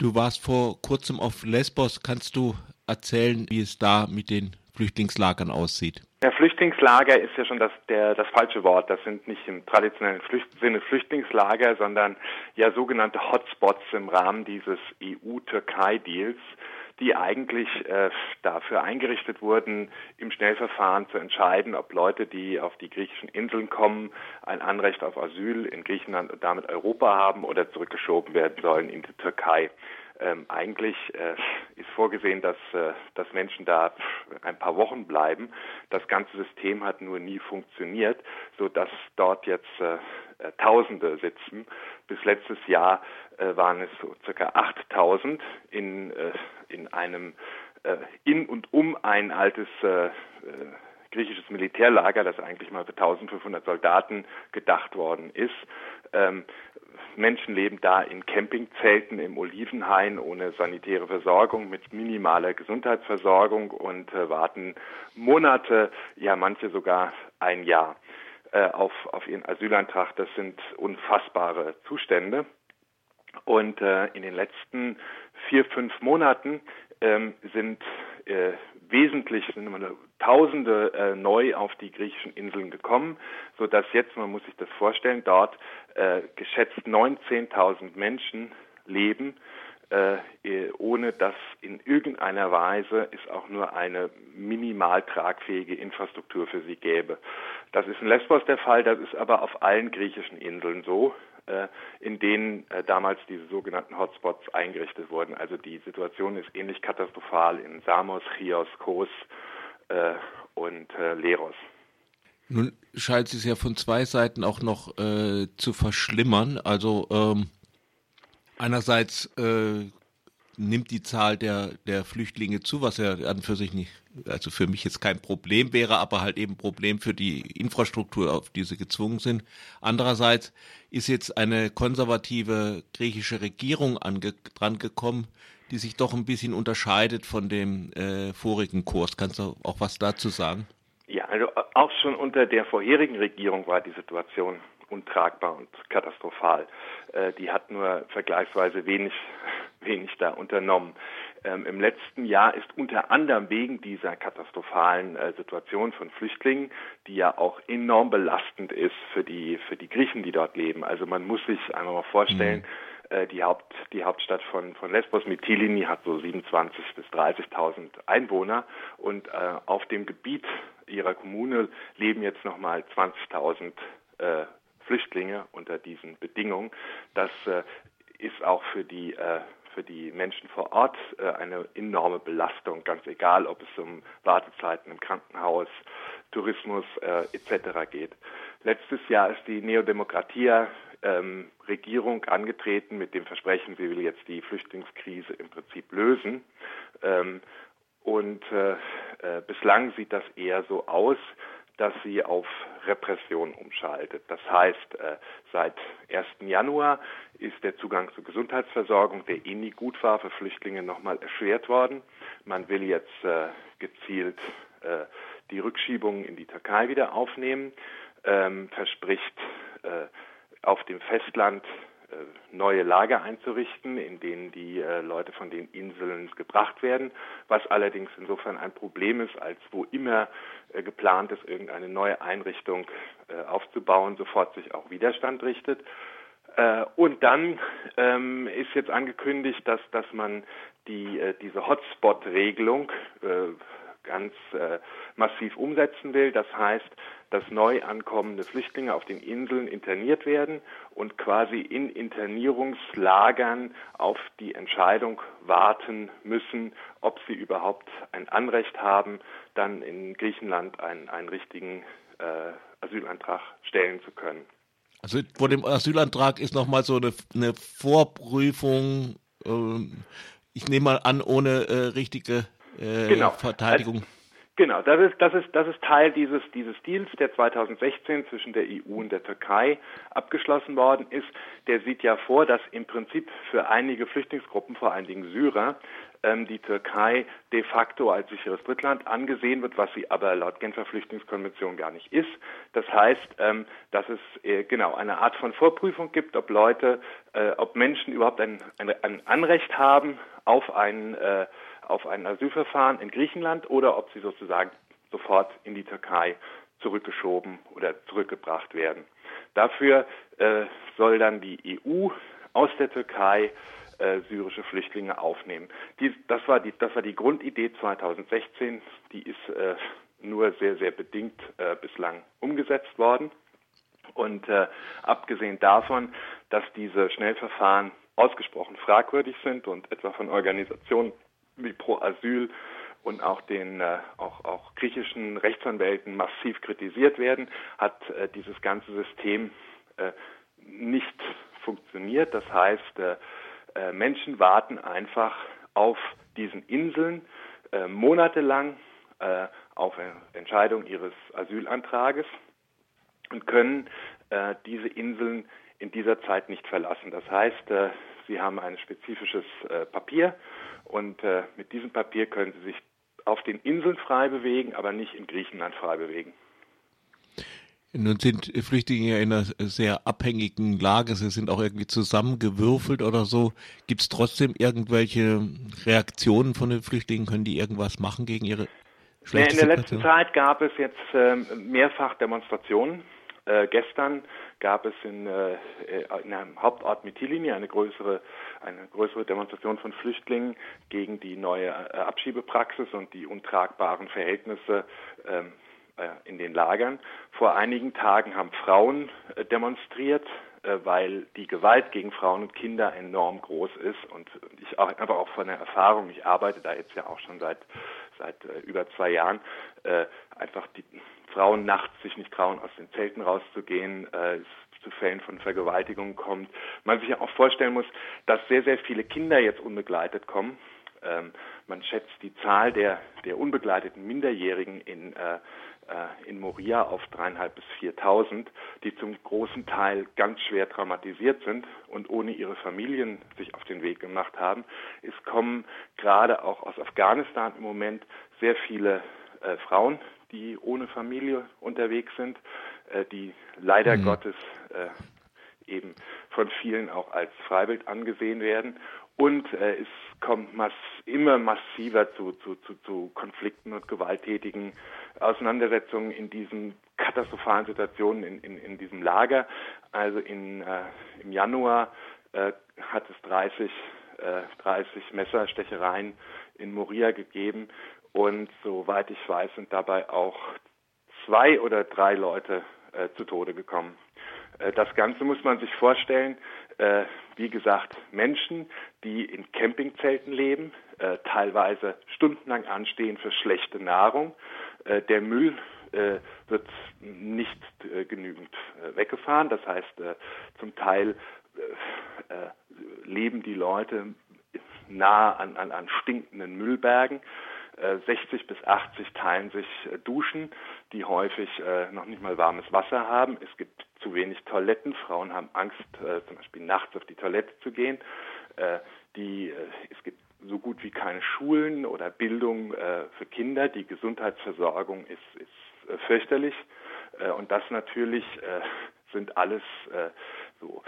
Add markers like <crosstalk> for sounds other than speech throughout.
Du warst vor kurzem auf Lesbos. Kannst du erzählen, wie es da mit den Flüchtlingslagern aussieht? Ja, Flüchtlingslager ist ja schon das, der, das falsche Wort. Das sind nicht im traditionellen Flücht Sinne Flüchtlingslager, sondern ja sogenannte Hotspots im Rahmen dieses EU-Türkei-Deals, die eigentlich äh, dafür eingerichtet wurden, im Schnellverfahren zu entscheiden, ob Leute, die auf die griechischen Inseln kommen, ein Anrecht auf Asyl in Griechenland und damit Europa haben oder zurückgeschoben werden sollen in die Türkei. Ähm, eigentlich äh, ist vorgesehen, dass, äh, dass Menschen da ein paar Wochen bleiben. Das ganze System hat nur nie funktioniert, so dass dort jetzt äh, äh Tausende sitzen. Bis letztes Jahr äh, waren es so circa 8000 in, äh, in einem in und um ein altes griechisches Militärlager, das eigentlich mal für 1500 Soldaten gedacht worden ist. Ähm, Menschen leben da in Campingzelten im Olivenhain ohne sanitäre Versorgung, mit minimaler Gesundheitsversorgung und äh, warten Monate, ja manche sogar ein Jahr äh, auf, auf ihren Asylantrag. Das sind unfassbare Zustände. Und äh, in den letzten vier, fünf Monaten ähm, sind äh, wesentlich sind Tausende äh, neu auf die griechischen Inseln gekommen, so dass jetzt, man muss sich das vorstellen, dort äh, geschätzt 19.000 Menschen leben, äh, ohne dass in irgendeiner Weise es auch nur eine minimal tragfähige Infrastruktur für sie gäbe. Das ist in Lesbos der Fall, das ist aber auf allen griechischen Inseln so. Äh, in denen äh, damals diese sogenannten Hotspots eingerichtet wurden. Also die Situation ist ähnlich katastrophal in Samos, Chios, Kos äh, und Leros. Nun scheint es ja von zwei Seiten auch noch äh, zu verschlimmern. Also ähm, einerseits äh, nimmt die Zahl der, der Flüchtlinge zu, was ja an für sich nicht, also für mich jetzt kein Problem wäre, aber halt eben Problem für die Infrastruktur, auf die sie gezwungen sind. Andererseits ist jetzt eine konservative griechische Regierung ange, dran gekommen, die sich doch ein bisschen unterscheidet von dem äh, vorigen Kurs. Kannst du auch was dazu sagen? Ja, also auch schon unter der vorherigen Regierung war die Situation untragbar und katastrophal. Äh, die hat nur vergleichsweise wenig, <laughs> wenig da unternommen. Ähm, Im letzten Jahr ist unter anderem wegen dieser katastrophalen äh, Situation von Flüchtlingen, die ja auch enorm belastend ist für die, für die Griechen, die dort leben. Also man muss sich einmal mal vorstellen, mhm. äh, die, Haupt, die Hauptstadt von, von Lesbos, Mytilini, hat so 27.000 bis 30.000 Einwohner und äh, auf dem Gebiet ihrer Kommune leben jetzt nochmal 20.000 äh, Flüchtlinge unter diesen Bedingungen. Das äh, ist auch für die äh, für die Menschen vor Ort äh, eine enorme Belastung, ganz egal, ob es um Wartezeiten im Krankenhaus, Tourismus äh, etc. geht. Letztes Jahr ist die Neodemokratia ähm, Regierung angetreten mit dem Versprechen, sie will jetzt die Flüchtlingskrise im Prinzip lösen. Ähm, und äh, äh, bislang sieht das eher so aus, dass sie auf Repression umschaltet. Das heißt, äh, seit 1. Januar ist der Zugang zur Gesundheitsversorgung, der eh nie gut war, für Flüchtlinge nochmal erschwert worden. Man will jetzt äh, gezielt äh, die Rückschiebungen in die Türkei wieder aufnehmen, ähm, verspricht auf dem Festland neue Lager einzurichten, in denen die äh, Leute von den Inseln gebracht werden, was allerdings insofern ein Problem ist, als wo immer äh, geplant ist, irgendeine neue Einrichtung aufzubauen, sofort sich auch Widerstand richtet. Und dann ähm, ist jetzt angekündigt, dass, dass man die, diese Hotspot-Regelung ganz äh, massiv umsetzen will. Das heißt, dass neu ankommende Flüchtlinge auf den Inseln interniert werden und quasi in Internierungslagern auf die Entscheidung warten müssen, ob sie überhaupt ein Anrecht haben, dann in Griechenland einen, einen richtigen äh, Asylantrag stellen zu können. Also vor dem Asylantrag ist nochmal so eine, eine Vorprüfung, ähm, ich nehme mal an, ohne äh, richtige äh, genau. Verteidigung. Also, Genau, das ist, das ist, das ist Teil dieses, dieses Deals, der 2016 zwischen der EU und der Türkei abgeschlossen worden ist. Der sieht ja vor, dass im Prinzip für einige Flüchtlingsgruppen, vor allen Dingen Syrer, ähm, die Türkei de facto als sicheres Drittland angesehen wird, was sie aber laut Genfer Flüchtlingskonvention gar nicht ist. Das heißt, ähm, dass es äh, genau eine Art von Vorprüfung gibt, ob Leute, äh, ob Menschen überhaupt ein, ein, ein Anrecht haben auf ein äh, auf ein Asylverfahren in Griechenland oder ob sie sozusagen sofort in die Türkei zurückgeschoben oder zurückgebracht werden. Dafür äh, soll dann die EU aus der Türkei äh, syrische Flüchtlinge aufnehmen. Die, das, war die, das war die Grundidee 2016. Die ist äh, nur sehr, sehr bedingt äh, bislang umgesetzt worden. Und äh, abgesehen davon, dass diese Schnellverfahren ausgesprochen fragwürdig sind und etwa von Organisationen wie Pro Asyl und auch den äh, auch, auch griechischen Rechtsanwälten massiv kritisiert werden, hat äh, dieses ganze System äh, nicht funktioniert. Das heißt, äh, äh, Menschen warten einfach auf diesen Inseln äh, monatelang auf Entscheidung ihres Asylantrages und können diese Inseln in dieser Zeit nicht verlassen. Das heißt, sie haben ein spezifisches Papier, und äh, mit diesem Papier können Sie sich auf den Inseln frei bewegen, aber nicht in Griechenland frei bewegen. Nun sind Flüchtlinge in einer sehr abhängigen Lage. Sie sind auch irgendwie zusammengewürfelt oder so. Gibt es trotzdem irgendwelche Reaktionen von den Flüchtlingen? Können die irgendwas machen gegen ihre schlechte ja, In der letzten Zeit gab es jetzt äh, mehrfach Demonstrationen. Äh, gestern gab es in, äh, in einem Hauptort Mytilini eine größere, eine größere Demonstration von Flüchtlingen gegen die neue äh, Abschiebepraxis und die untragbaren Verhältnisse ähm, äh, in den Lagern. Vor einigen Tagen haben Frauen äh, demonstriert, äh, weil die Gewalt gegen Frauen und Kinder enorm groß ist und ich auch einfach auch von der Erfahrung, ich arbeite da jetzt ja auch schon seit seit über zwei Jahren, einfach die Frauen nachts sich nicht trauen, aus den Zelten rauszugehen, äh, zu Fällen von Vergewaltigungen kommt. Man sich ja auch vorstellen muss, dass sehr, sehr viele Kinder jetzt unbegleitet kommen. Ähm, man schätzt die Zahl der, der unbegleiteten Minderjährigen in, äh, äh in Moria auf dreieinhalb bis viertausend, die zum großen Teil ganz schwer traumatisiert sind und ohne ihre Familien sich auf den Weg gemacht haben. Es kommen gerade auch aus Afghanistan im Moment sehr viele äh, Frauen, die ohne Familie unterwegs sind, äh, die leider mhm. Gottes äh, eben von vielen auch als Freiwild angesehen werden. Und äh, es kommt mass immer massiver zu, zu, zu, zu Konflikten und gewalttätigen Auseinandersetzungen in diesen katastrophalen Situationen in, in, in diesem Lager. Also in, äh, im Januar äh, hat es 30, äh, 30 Messerstechereien in Moria gegeben und soweit ich weiß, sind dabei auch zwei oder drei Leute äh, zu Tode gekommen. Äh, das Ganze muss man sich vorstellen, äh, wie gesagt, Menschen, die in Campingzelten leben, äh, teilweise stundenlang anstehen für schlechte Nahrung. Äh, der Müll äh, wird nicht genügend weggefahren. Das heißt, zum Teil leben die Leute nah an, an, an stinkenden Müllbergen. 60 äh, bis 80 teilen sich äh, Duschen, die häufig äh, noch nicht mal warmes Wasser haben. Es gibt zu wenig Toiletten. Frauen haben Angst, zum Beispiel nachts auf die Toilette zu gehen. Die, es gibt so gut wie keine Schulen oder Bildung für Kinder. Die Gesundheitsversorgung ist, ist fürchterlich. Und das natürlich sind alles so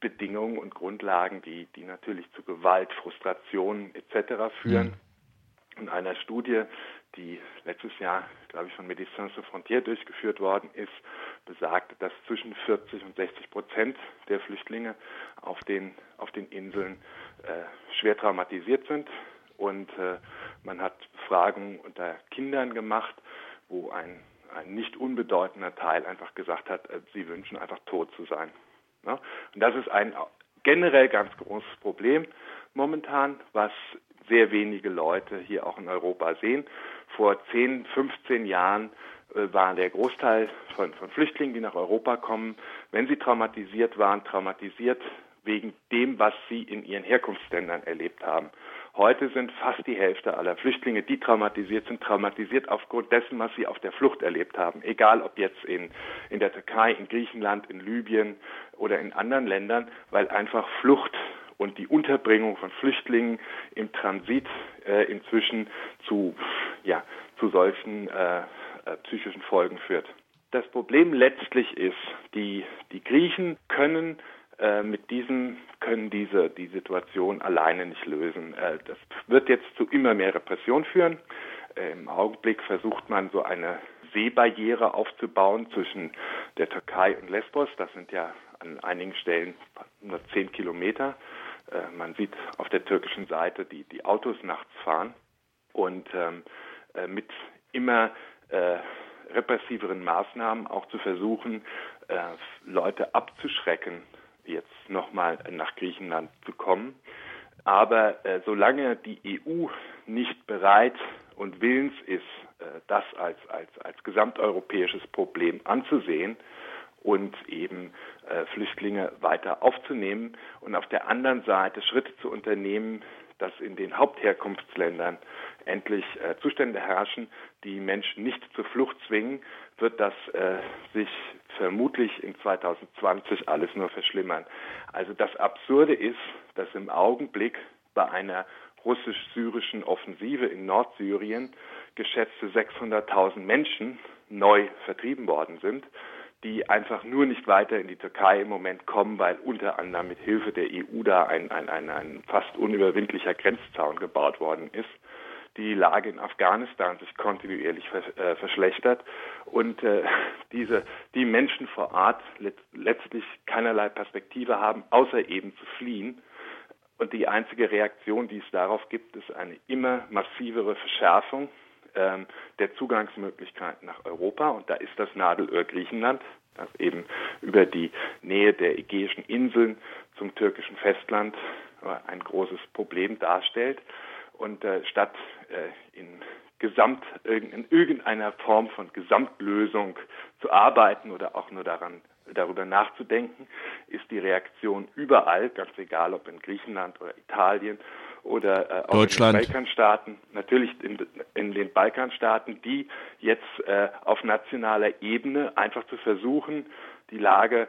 Bedingungen und Grundlagen, die, die natürlich zu Gewalt, Frustration etc. führen. In einer Studie, die letztes Jahr, glaube ich, von Médecins Sans Frontières durchgeführt worden ist, besagt, dass zwischen 40 und 60 Prozent der Flüchtlinge auf den, auf den Inseln äh, schwer traumatisiert sind. Und äh, man hat Fragen unter Kindern gemacht, wo ein, ein nicht unbedeutender Teil einfach gesagt hat, äh, sie wünschen einfach tot zu sein. Ja? Und das ist ein generell ganz großes Problem momentan, was sehr wenige Leute hier auch in Europa sehen. Vor 10, 15 Jahren äh, war der Großteil von, von Flüchtlingen, die nach Europa kommen, wenn sie traumatisiert waren, traumatisiert wegen dem, was sie in ihren Herkunftsländern erlebt haben. Heute sind fast die Hälfte aller Flüchtlinge, die traumatisiert sind, traumatisiert aufgrund dessen, was sie auf der Flucht erlebt haben. Egal ob jetzt in, in der Türkei, in Griechenland, in Libyen oder in anderen Ländern, weil einfach Flucht und die Unterbringung von Flüchtlingen im Transit äh, inzwischen zu, ja, zu solchen äh, äh, psychischen Folgen führt. Das Problem letztlich ist, die, die Griechen können äh, mit diesem können diese die Situation alleine nicht lösen. Äh, das wird jetzt zu immer mehr Repression führen. Äh, Im Augenblick versucht man so eine Seebarriere aufzubauen zwischen der Türkei und Lesbos. Das sind ja an einigen Stellen nur zehn Kilometer. Man sieht auf der türkischen Seite die, die Autos nachts fahren und ähm, mit immer äh, repressiveren Maßnahmen auch zu versuchen, äh, Leute abzuschrecken, jetzt nochmal nach Griechenland zu kommen. Aber äh, solange die EU nicht bereit und willens ist, äh, das als, als, als gesamteuropäisches Problem anzusehen und eben äh, Flüchtlinge weiter aufzunehmen und auf der anderen Seite Schritte zu unternehmen, dass in den Hauptherkunftsländern endlich äh, Zustände herrschen, die Menschen nicht zur Flucht zwingen, wird das äh, sich vermutlich in 2020 alles nur verschlimmern. Also das Absurde ist, dass im Augenblick bei einer russisch-syrischen Offensive in Nordsyrien geschätzte 600.000 Menschen neu vertrieben worden sind, die einfach nur nicht weiter in die Türkei im Moment kommen, weil unter anderem mit Hilfe der EU da ein, ein, ein, ein fast unüberwindlicher Grenzzaun gebaut worden ist. Die Lage in Afghanistan sich kontinuierlich äh, verschlechtert. Und äh, <laughs> diese die Menschen vor Ort let letztlich keinerlei Perspektive haben, außer eben zu fliehen. Und die einzige Reaktion, die es darauf gibt, ist eine immer massivere Verschärfung ähm, der Zugangsmöglichkeiten nach Europa. Und da ist das Nadelöhr Griechenland, das eben über die Nähe der Ägäischen Inseln zum türkischen Festland äh, ein großes Problem darstellt. Und äh, statt äh, in Gesamt, in irgendeiner Form von Gesamtlösung zu arbeiten oder auch nur daran darüber nachzudenken, ist die Reaktion überall, ganz egal ob in Griechenland oder Italien oder äh, auch Deutschland. in den Balkanstaaten, natürlich in, in den Balkanstaaten, die jetzt äh, auf nationaler Ebene einfach zu versuchen, die Lage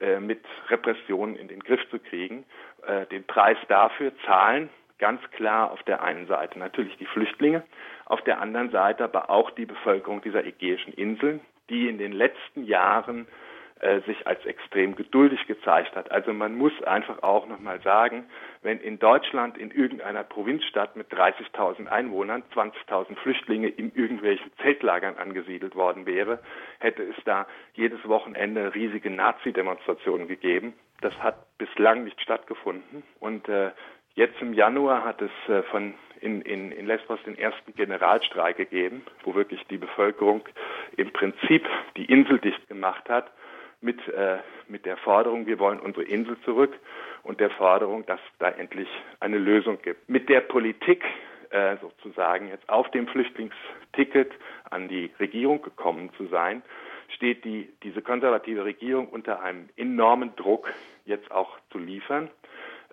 äh, mit Repressionen in den Griff zu kriegen, äh, den Preis dafür zahlen ganz klar auf der einen Seite natürlich die Flüchtlinge, auf der anderen Seite aber auch die Bevölkerung dieser ägäischen Inseln, die in den letzten Jahren äh, sich als extrem geduldig gezeigt hat. Also man muss einfach auch nochmal sagen, wenn in Deutschland in irgendeiner Provinzstadt mit 30.000 Einwohnern 20.000 Flüchtlinge in irgendwelchen Zeltlagern angesiedelt worden wäre, hätte es da jedes Wochenende riesige Nazi-Demonstrationen gegeben. Das hat bislang nicht stattgefunden und äh, Jetzt im Januar hat es äh, von in, in, in Lesbos den ersten Generalstreik gegeben, wo wirklich die Bevölkerung im Prinzip die Insel dicht gemacht hat mit, äh, mit der Forderung, wir wollen unsere Insel zurück und der Forderung, dass da endlich eine Lösung gibt. Mit der Politik äh, sozusagen jetzt auf dem Flüchtlingsticket an die Regierung gekommen zu sein, steht die, diese konservative Regierung unter einem enormen Druck, jetzt auch zu liefern.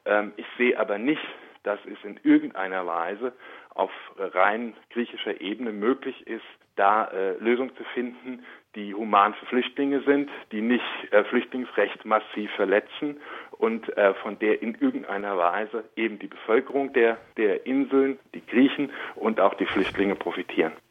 Ähm, ich sehe aber nicht, dass es in irgendeiner Weise auf rein griechischer Ebene möglich ist, da äh, Lösungen zu finden, die human für Flüchtlinge sind, die nicht äh, Flüchtlingsrecht massiv verletzen und äh, von der in irgendeiner Weise eben die Bevölkerung der, der Inseln, die Griechen und auch die Flüchtlinge profitieren.